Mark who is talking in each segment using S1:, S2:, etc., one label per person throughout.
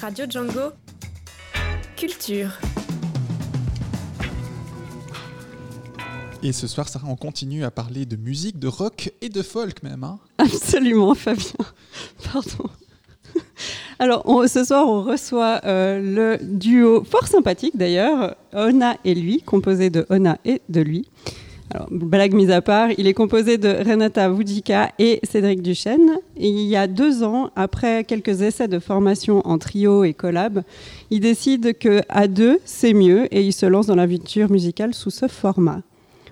S1: Radio Django. Culture.
S2: Et ce soir, Sarah, on continue à parler de musique, de rock et de folk même. Hein
S3: Absolument, Fabien. Pardon. Alors, ce soir, on reçoit euh, le duo fort sympathique d'ailleurs, Ona et lui, composé de Ona et de lui. Alors, blague mise à part, il est composé de Renata Woudika et Cédric Duchesne. Il y a deux ans, après quelques essais de formation en trio et collab, il décide que à deux, c'est mieux et il se lance dans l'aventure musicale sous ce format.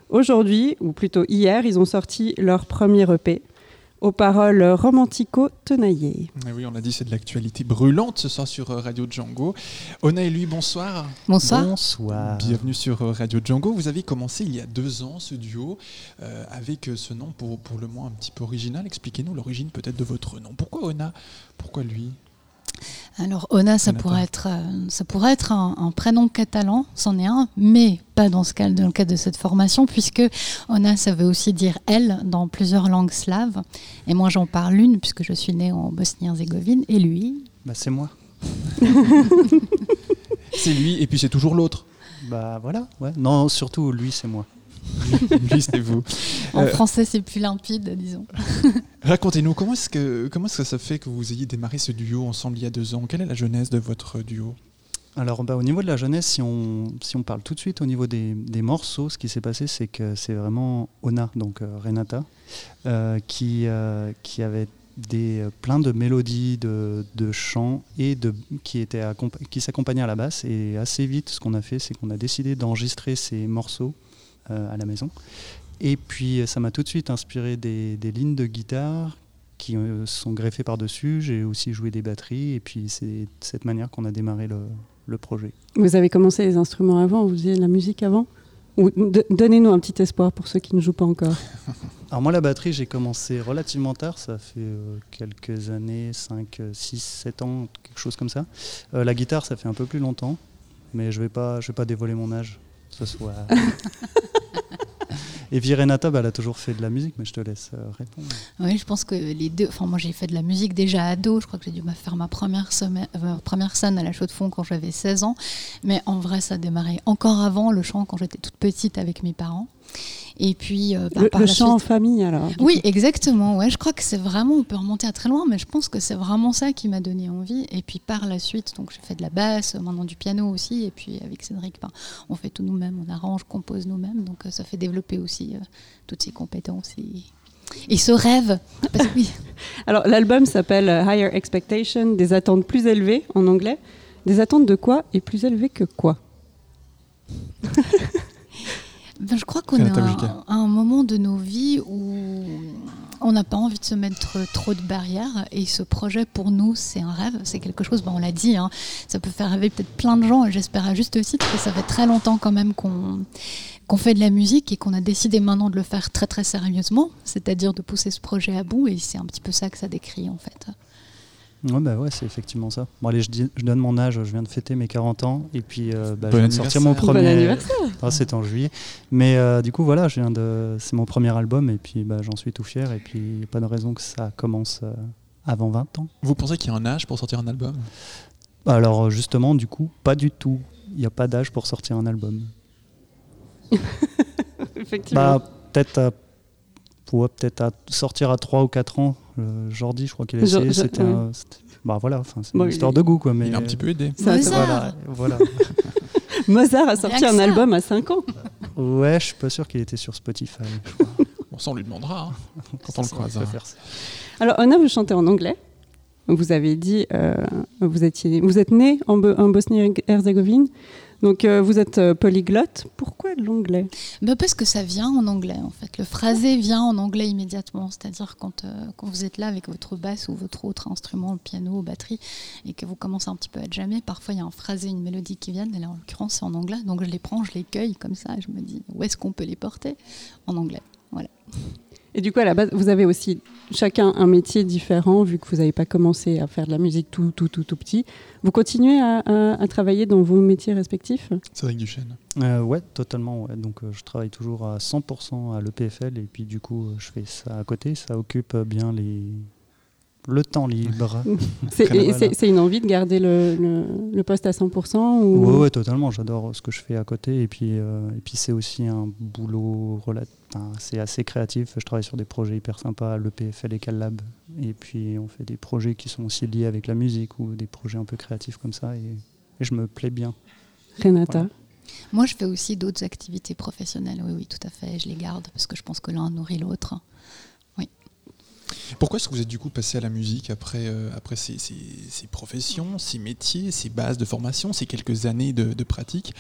S3: Aujourd'hui, ou plutôt hier, ils ont sorti leur premier EP aux paroles romantico-tenaillées.
S2: Eh oui, on a dit c'est de l'actualité brûlante ce soir sur euh, Radio Django. Ona et lui, bonsoir.
S4: Bonsoir.
S5: Bonsoir.
S2: Bienvenue sur euh, Radio Django. Vous avez commencé il y a deux ans ce duo euh, avec ce nom pour, pour le moins un petit peu original. Expliquez-nous l'origine peut-être de votre nom. Pourquoi Ona Pourquoi lui?
S4: Alors Ona, ça pourrait être, euh, ça pourrait être un, prénom catalan, c'en est un, mais pas dans, ce cas, dans le cadre de cette formation, puisque Ona, ça veut aussi dire elle dans plusieurs langues slaves. Et moi, j'en parle une, puisque je suis née en Bosnie-Herzégovine, et lui
S5: bah, C'est moi.
S2: c'est lui, et puis c'est toujours l'autre.
S5: Bah voilà, ouais. Non, surtout lui, c'est moi.
S2: lui, c'est vous.
S4: En euh, français, c'est plus limpide, disons.
S2: Racontez-nous, comment est-ce que comment est-ce que ça fait que vous ayez démarré ce duo ensemble il y a deux ans? Quelle est la genèse de votre duo?
S5: Alors bah, au niveau de la jeunesse, si on, si on parle tout de suite au niveau des, des morceaux, ce qui s'est passé, c'est que c'est vraiment Ona, donc euh, Renata, euh, qui, qui avait des, plein de mélodies, de, de chants et de, qui, était qui s'accompagnaient à la basse. Et assez vite, ce qu'on a fait, c'est qu'on a décidé d'enregistrer ces morceaux à la maison. Et puis ça m'a tout de suite inspiré des, lignes de guitare qui euh, sont greffées par-dessus. J'ai aussi joué des batteries et puis c'est de cette manière qu'on a démarré le, projet.
S3: Vous avez commencé les instruments avant, vous faisiez de la musique avant Donnez-nous un petit espoir pour ceux qui ne jouent pas encore.
S5: Alors moi la batterie j'ai commencé relativement tard, ça fait euh, quelques années, 5, 6, 7 ans, quelque chose comme ça. Euh, la guitare ça fait un peu plus longtemps, mais je ne vais, pas, je vais pas dévoiler mon âge. Ce soit... Et puis bah, elle a toujours fait de la musique, mais je te laisse euh, répondre.
S4: Oui, je pense que les deux. Enfin, moi, j'ai fait de la musique déjà ado. Je crois que j'ai dû faire ma première, semaine, euh, première scène à la chaux de fond quand j'avais 16 ans. Mais en vrai, ça a démarré encore avant le chant quand j'étais toute petite avec mes parents. Et puis,
S3: euh, bah, le, chant en famille, alors.
S4: Oui, exactement. Ouais, je crois que c'est vraiment, on peut remonter à très loin, mais je pense que c'est vraiment ça qui m'a donné envie. Et puis par la suite, donc j'ai fait de la basse, maintenant du piano aussi. Et puis avec Cédric, ben, on fait tout nous-mêmes, on arrange, compose nous-mêmes. Donc euh, ça fait développer aussi euh, toutes ces compétences et, et ce rêve.
S3: oui. alors l'album s'appelle Higher Expectation, des attentes plus élevées en anglais. Des attentes de quoi et plus élevées que quoi?
S4: ben, je crois qu'on est à un moment de nos vies où on n'a pas envie de se mettre trop de barrières et ce projet pour nous c'est un rêve, c'est quelque chose, ben, on l'a dit, hein, ça peut faire rêver peut-être plein de gens et j'espère à juste titre que ça fait très longtemps quand même qu'on qu'on fait de la musique et qu'on a décidé maintenant de le faire très très sérieusement, c'est-à-dire de pousser ce projet à bout et c'est un petit peu ça que ça décrit en fait.
S5: Ouais, bah ouais, c'est effectivement ça. Bon, allez, je, je, donne mon âge, je viens de fêter mes 40 ans et puis euh, bah, je viens de sortir mon premier.
S3: Bon anniversaire
S5: ah, C'était en juillet. Mais euh, du coup, voilà, je viens de... c'est mon premier album et puis bah, j'en suis tout fier et puis pas de raison que ça commence euh, avant 20 ans.
S2: Vous pensez qu'il y a un âge pour sortir un album?
S5: Alors, justement, du coup, pas du tout. Il n'y a pas d'âge pour sortir un album.
S3: Effectivement.
S5: Bah, peut-être à... peut-être à sortir à 3 ou 4 ans euh, Jordi, je crois qu'il a essayé. C'était bah voilà, c'est une histoire de goût quoi. Mais
S2: il a un petit peu aidé.
S4: Mozart.
S5: Voilà,
S3: Mozart a sorti un album à 5 ans.
S5: Ouais, je suis pas sûr qu'il était sur Spotify.
S2: bon, ça on lui demandera hein, quand on le croise. Hein.
S3: Alors, Anna, vous chantez en anglais. Vous avez dit, euh, vous, étiez, vous êtes né en, en Bosnie-Herzégovine. Donc euh, vous êtes euh, polyglotte. Pourquoi l'anglais?
S4: Bah Parce que ça vient en anglais en fait. Le phrasé vient en anglais immédiatement. C'est-à-dire quand, euh, vous êtes là avec votre basse ou votre autre instrument, piano, batterie, et que vous commencez un petit peu à jammer, parfois il y a un phrasé, une mélodie qui viennent. Et là en l'occurrence c'est en anglais. Donc je les prends, je les cueille comme ça. Et je me dis où est-ce qu'on peut les porter? En anglais. Voilà.
S3: Et du coup, à la base, vous avez aussi chacun un métier différent, vu que vous n'avez pas commencé à faire de la musique tout, tout, tout, tout petit. Vous continuez à, travailler dans vos métiers respectifs?
S2: Cédric Duchesne.
S5: Euh, ouais, totalement. Ouais. Donc, euh, je travaille toujours à 100% à l'EPFL, et puis du coup, euh, je fais ça à côté. Ça occupe bien les, le temps libre.
S3: c'est une envie de garder le, le, poste à 100% ou...
S5: Oui, ouais, totalement. J'adore ce que je fais à côté. Et puis, euh, et puis c'est aussi un boulot enfin, c'est assez créatif. Je travaille sur des projets hyper sympas, l'EPFL et CalLab. Et puis on fait des projets qui sont aussi liés avec la musique ou des projets un peu créatifs comme ça. Et, je me plais bien.
S3: Renata?
S4: Moi, je fais aussi d'autres activités professionnelles. Oui, oui, tout à fait. Je les garde parce que je pense que l'un nourrit l'autre.
S2: Pourquoi est-ce que vous êtes du coup passé à la musique après, euh, après ces, professions, ces métiers, ces bases de formation, ces quelques années de, pratique?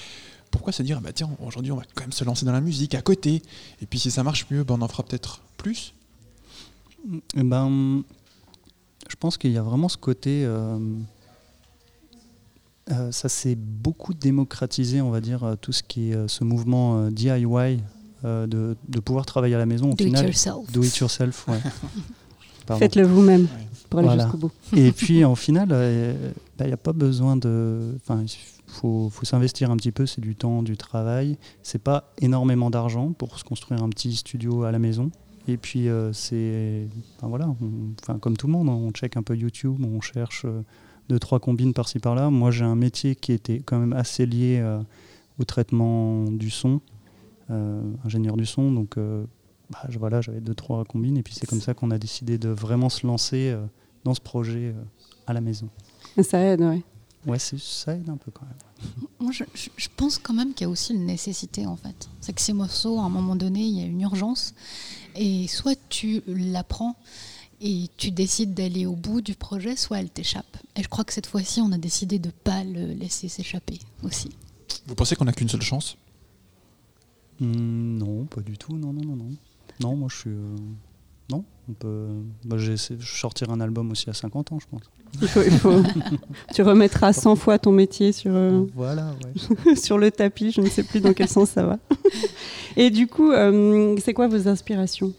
S2: Pourquoi se dire, bah tiens, aujourd'hui on va quand même se lancer dans la musique à côté, et puis si ça marche mieux, ben, on en fera peut-être plus?
S5: Eh ben, Je pense qu'il y a vraiment ce côté... Euh, euh, ça s'est beaucoup démocratisé, on va dire, tout ce qui est ce mouvement DIY, de, pouvoir travailler à la maison. Au
S4: do
S5: final,
S4: it yourself.
S5: Do it yourself, ouais.
S3: Faites-le vous-même pour aller jusqu'au bout.
S5: Et puis, en final, il euh, n'y bah, a pas besoin de. Enfin, il faut, faut s'investir un petit peu, c'est du temps, du travail. C'est pas énormément d'argent pour se construire un petit studio à la maison. Et puis, euh, c'est. Enfin, voilà, enfin, comme tout le monde, on check un peu YouTube, on cherche euh, deux, trois combines par-ci par-là. Moi, j'ai un métier qui était quand même assez lié au traitement du son, ingénieur du son. Donc, bah, voilà, j'avais deux, trois combines. Et puis c'est comme ça qu'on a décidé de vraiment se lancer euh, dans ce projet euh, à la maison.
S3: Ça aide, oui.
S5: Ouais, ça aide un peu quand même.
S4: Moi, je, je pense quand même qu'il y a aussi une nécessité, en fait. C'est que ces morceaux, à un moment donné, il y a une urgence. Et soit tu l'apprends et tu décides d'aller au bout du projet, soit elle t'échappe. Et je crois que cette fois-ci, on a décidé de ne pas le laisser s'échapper aussi.
S2: Vous pensez qu'on n'a qu'une seule chance?
S5: Hmm, Non, pas du tout. Non, non, non, non. Non, moi je suis. Euh, non, on peut. Bah, j'ai sortir un album aussi à 50 ans, je pense.
S3: Il faut, tu remettras 100 fois ton métier sur, euh,
S5: voilà,
S3: sur le tapis, je ne sais plus dans quel sens ça va. Et du coup, euh, c'est quoi vos inspirations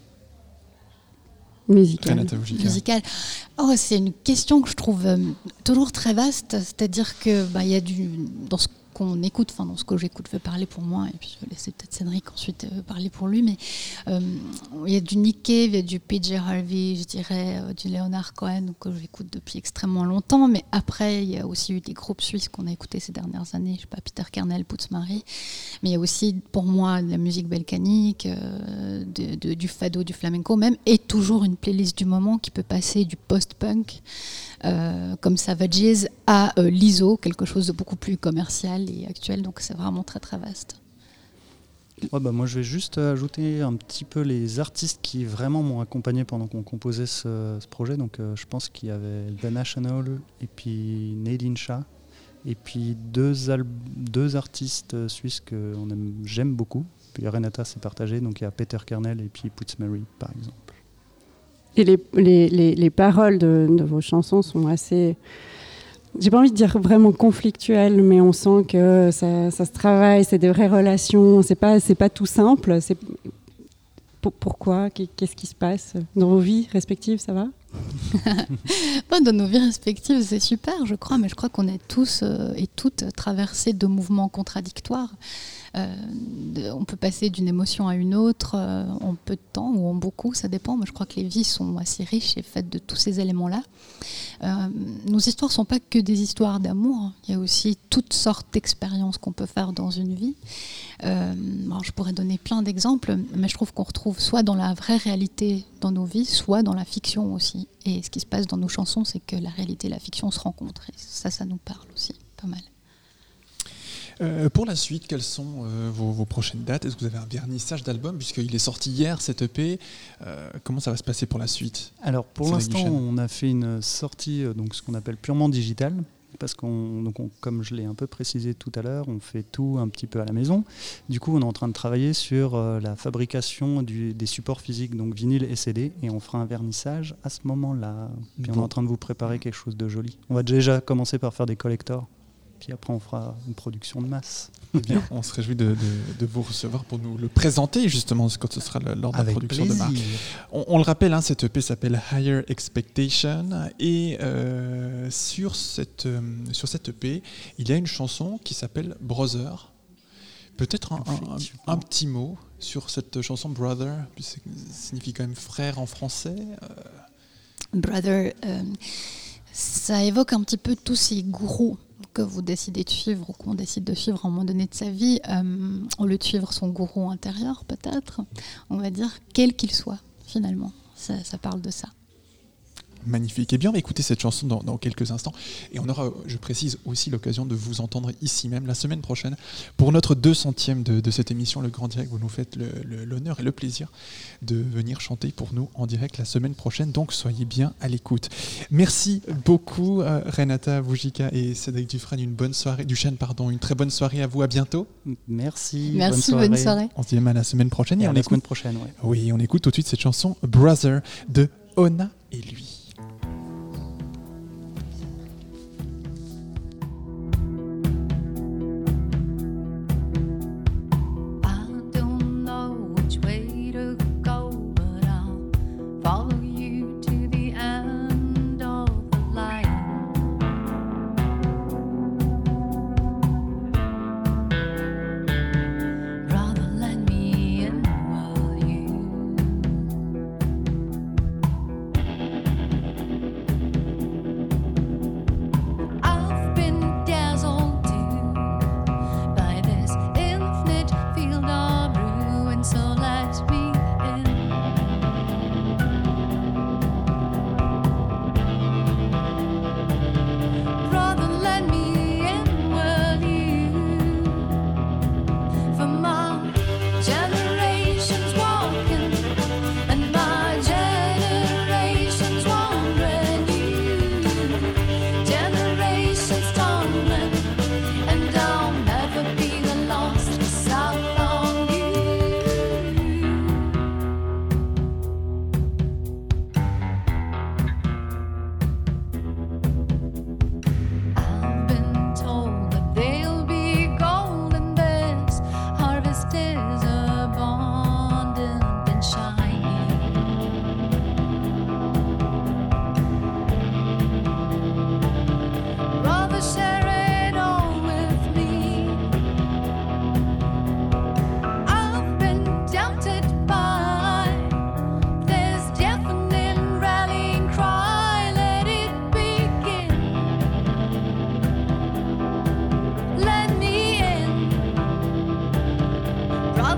S3: musicales?
S4: Musical. Oh, c'est une question que je trouve toujours très vaste. C'est-à-dire que bah, y a du dans ce qu'on écoute, enfin dans ce que j'écoute, vais parler pour moi, et puis je vais laisser peut-être Cédric ensuite euh, parler pour lui, mais euh, il y a du Nick Cave, il y a du PJ Harvey, je dirais, euh, du Leonard Cohen, que j'écoute depuis extrêmement longtemps, mais après il y a aussi eu des groupes suisses qu'on a écoutés ces dernières années, je sais pas, Peter Kernel, Putz Marie, mais il y a aussi pour moi de la musique balkanique, du fado, du flamenco même, et toujours une playlist du moment qui peut passer du post-punk comme Savages à l'ISO, quelque chose de beaucoup plus commercial et actuel. Donc c'est vraiment très très vaste.
S5: bah moi, je vais juste ajouter un petit peu les artistes qui vraiment m'ont accompagné pendant qu'on composait ce, projet. Donc, euh, je pense qu'il y avait The National et puis Nadine Shah. Et puis deux, deux artistes suisses que j'aime beaucoup. Puis Renata s'est partagé, donc il y a Peter Kernel et puis Putz Mary par exemple.
S3: Et les, les, les, paroles de, vos chansons sont assez, j'ai pas envie de dire vraiment conflictuelles, mais on sent que ça, ça se travaille, c'est des vraies relations, c'est pas, c'est pas tout simple. C'est pourquoi? Qu'est-ce qui se passe dans vos vies respectives? Ça va?
S4: Dans nos vies respectives, c'est super, je crois, mais je crois qu'on est tous euh, et toutes traversés de mouvements contradictoires. Euh, on peut passer d'une émotion à une autre euh, en peu de temps ou en beaucoup, ça dépend. Mais je crois que les vies sont assez riches et faites de tous ces éléments-là. Nos histoires ne sont pas que des histoires d'amour. Il y a aussi toutes sortes d'expériences qu'on peut faire dans une vie. je pourrais donner plein d'exemples, mais je trouve qu'on retrouve soit dans la vraie réalité dans nos vies, soit dans la fiction aussi. Et ce qui se passe dans nos chansons, c'est que la réalité et la fiction se rencontrent. Et ça, ça nous parle aussi pas mal.
S2: Euh, pour la suite, quelles sont euh, vos, prochaines dates? Est-ce que vous avez un vernissage d'album puisqu'il est sorti hier cet EP euh, Comment ça va se passer pour la suite?
S5: Alors pour l'instant, on a fait une sortie donc ce qu'on appelle purement digital parce qu'on, donc comme je l'ai un peu précisé tout à l'heure, on fait tout un petit peu à la maison. Du coup, on est en train de travailler sur la fabrication des supports physiques, donc vinyle et CD, et on fera un vernissage à ce moment-là. Puis on est en train de vous préparer quelque chose de joli. On va déjà commencer par faire des collectors puis après, on fera une production de masse.
S2: Eh bien, on se réjouit de, vous recevoir pour nous le présenter, justement, quand ce sera lors de la production de masse. On, le rappelle, hein, cette EP s'appelle Higher Expectation. Et euh, sur, cette, euh, sur cette EP, il y a une chanson qui s'appelle Brother. Peut-être un, petit mot sur cette chanson Brother, ça signifie quand même frère en français. Euh.
S4: Brother, ça évoque un petit peu tous ces gourous que vous décidez de suivre ou qu'on décide de suivre à un moment donné de sa vie, au lieu de suivre son gourou intérieur peut-être, on va dire quel qu'il soit finalement. ça parle de ça
S6: magnifique. Eh bien, on va écouter cette chanson dans, quelques instants. Et on aura, je précise, aussi l'occasion de vous entendre ici même la semaine prochaine pour notre 200e de, de cette émission, le Grand Direct. Vous nous faites l'honneur et le plaisir de venir chanter pour nous en direct la semaine prochaine. Donc, soyez bien à l'écoute. Merci beaucoup, euh, Renata Boujika et Cédric Dufresne. Une bonne soirée, Duchesne, pardon. Une très bonne soirée à vous. À bientôt.
S5: Merci.
S4: Merci, bonne soirée.
S6: On se dit à la semaine prochaine.
S5: Et,
S6: on
S5: la semaine prochaine,
S6: Oui, on écoute tout de suite cette chanson Brother de Ona et lui.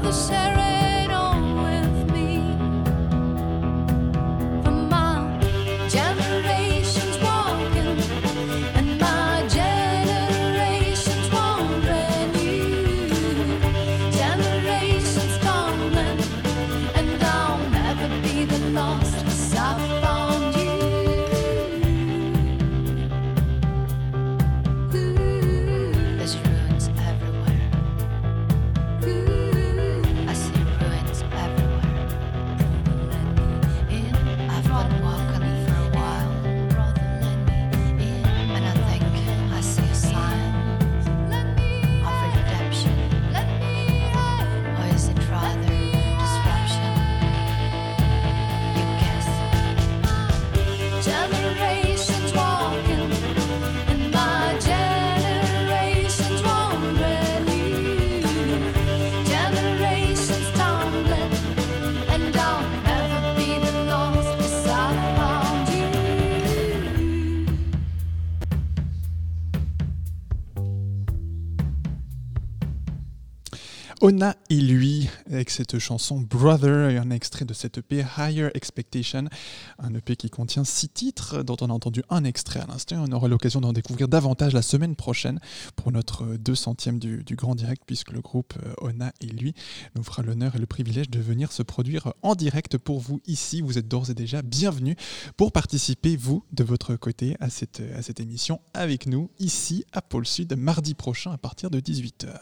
S6: the sheriff. Ona et lui, avec cette chanson Brother, et un extrait de cette EP Higher Expectation, un EP qui contient six titres, dont on a entendu un extrait à l'instant. On aura l'occasion d'en découvrir davantage la semaine prochaine pour notre 200e du, du Grand Direct, puisque le groupe euh, Ona et lui nous fera l'honneur et le privilège de venir se produire en direct pour vous ici. Vous êtes d'ores et déjà bienvenus pour participer, vous, de votre côté, à cette, à cette émission avec nous, ici à Pôle Sud, mardi prochain à partir de 18h.